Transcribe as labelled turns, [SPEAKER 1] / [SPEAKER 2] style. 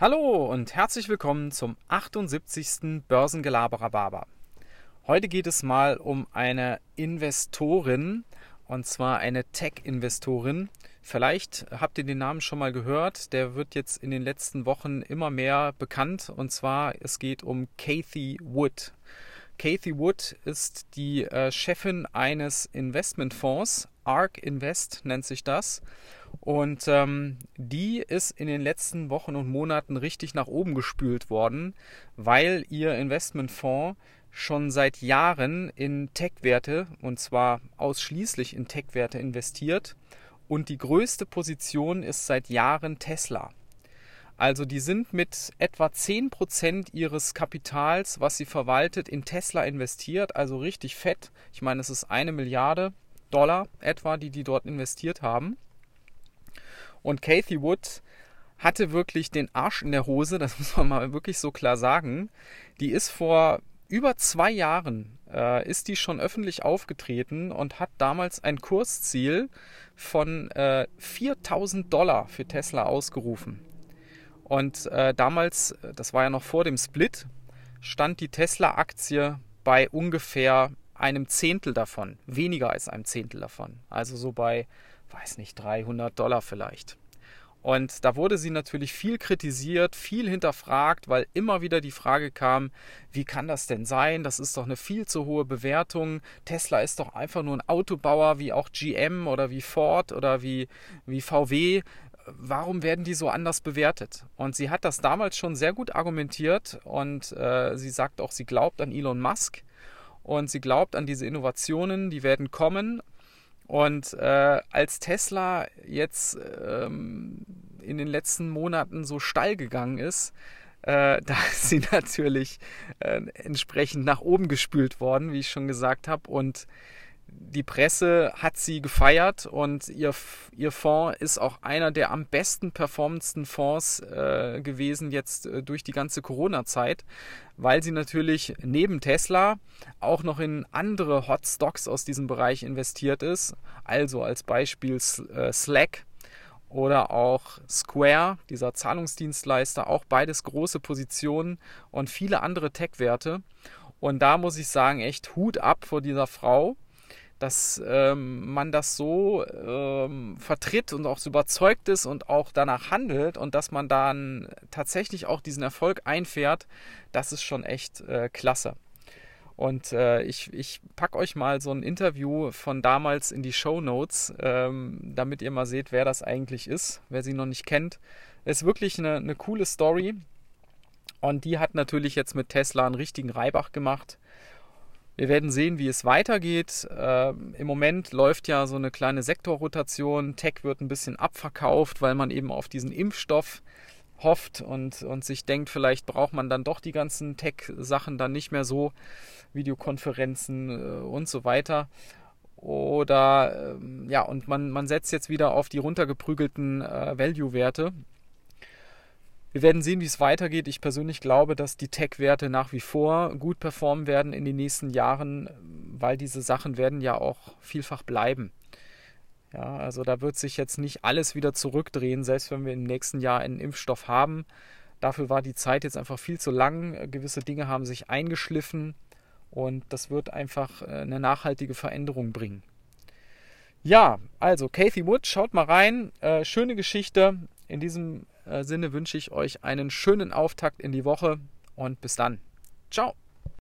[SPEAKER 1] Hallo und herzlich willkommen zum 78. Börsengelaberer. Heute geht es mal um eine Investorin und zwar eine Tech-Investorin. Vielleicht habt ihr den Namen schon mal gehört. Der wird jetzt in den letzten Wochen immer mehr bekannt und zwar es geht um Kathy Wood. Kathy Wood ist die äh, Chefin eines Investmentfonds, ARK Invest nennt sich das. Und ähm, die ist in den letzten Wochen und Monaten richtig nach oben gespült worden, weil ihr Investmentfonds schon seit Jahren in Tech-Werte, und zwar ausschließlich in Tech-Werte investiert. Und die größte Position ist seit Jahren Tesla. Also die sind mit etwa 10% ihres Kapitals, was sie verwaltet, in Tesla investiert, also richtig fett. Ich meine, es ist eine Milliarde Dollar etwa, die die dort investiert haben. Und Kathy Wood hatte wirklich den Arsch in der Hose, das muss man mal wirklich so klar sagen. Die ist vor über zwei Jahren äh, ist die schon öffentlich aufgetreten und hat damals ein Kursziel von äh, 4000 Dollar für Tesla ausgerufen. Und äh, damals, das war ja noch vor dem Split, stand die Tesla-Aktie bei ungefähr einem Zehntel davon, weniger als einem Zehntel davon. Also so bei, weiß nicht, 300 Dollar vielleicht. Und da wurde sie natürlich viel kritisiert, viel hinterfragt, weil immer wieder die Frage kam, wie kann das denn sein? Das ist doch eine viel zu hohe Bewertung. Tesla ist doch einfach nur ein Autobauer wie auch GM oder wie Ford oder wie, wie VW warum werden die so anders bewertet? Und sie hat das damals schon sehr gut argumentiert und äh, sie sagt auch, sie glaubt an Elon Musk und sie glaubt an diese Innovationen, die werden kommen. Und äh, als Tesla jetzt ähm, in den letzten Monaten so steil gegangen ist, äh, da ist sie natürlich äh, entsprechend nach oben gespült worden, wie ich schon gesagt habe. Und die Presse hat sie gefeiert und ihr, ihr Fonds ist auch einer der am besten performendsten Fonds äh, gewesen jetzt äh, durch die ganze Corona-Zeit, weil sie natürlich neben Tesla auch noch in andere Hot Stocks aus diesem Bereich investiert ist. Also als Beispiel äh, Slack oder auch Square, dieser Zahlungsdienstleister, auch beides große Positionen und viele andere Tech-Werte. Und da muss ich sagen, echt Hut ab vor dieser Frau dass ähm, man das so ähm, vertritt und auch so überzeugt ist und auch danach handelt und dass man dann tatsächlich auch diesen Erfolg einfährt, das ist schon echt äh, klasse. Und äh, ich, ich packe euch mal so ein Interview von damals in die Show Notes, ähm, damit ihr mal seht, wer das eigentlich ist, wer sie noch nicht kennt. Ist wirklich eine, eine coole Story. Und die hat natürlich jetzt mit Tesla einen richtigen Reibach gemacht. Wir werden sehen, wie es weitergeht. Äh, Im Moment läuft ja so eine kleine Sektorrotation. Tech wird ein bisschen abverkauft, weil man eben auf diesen Impfstoff hofft und, und sich denkt, vielleicht braucht man dann doch die ganzen Tech-Sachen dann nicht mehr so, Videokonferenzen äh, und so weiter. Oder äh, ja, und man, man setzt jetzt wieder auf die runtergeprügelten äh, Value-Werte. Wir werden sehen, wie es weitergeht. Ich persönlich glaube, dass die Tech-Werte nach wie vor gut performen werden in den nächsten Jahren, weil diese Sachen werden ja auch vielfach bleiben. Ja, also da wird sich jetzt nicht alles wieder zurückdrehen, selbst wenn wir im nächsten Jahr einen Impfstoff haben. Dafür war die Zeit jetzt einfach viel zu lang. Gewisse Dinge haben sich eingeschliffen und das wird einfach äh, eine nachhaltige Veränderung bringen. Ja, also Kathy Wood, schaut mal rein. Äh, schöne Geschichte. In diesem Sinne wünsche ich euch einen schönen Auftakt in die Woche und bis dann. Ciao.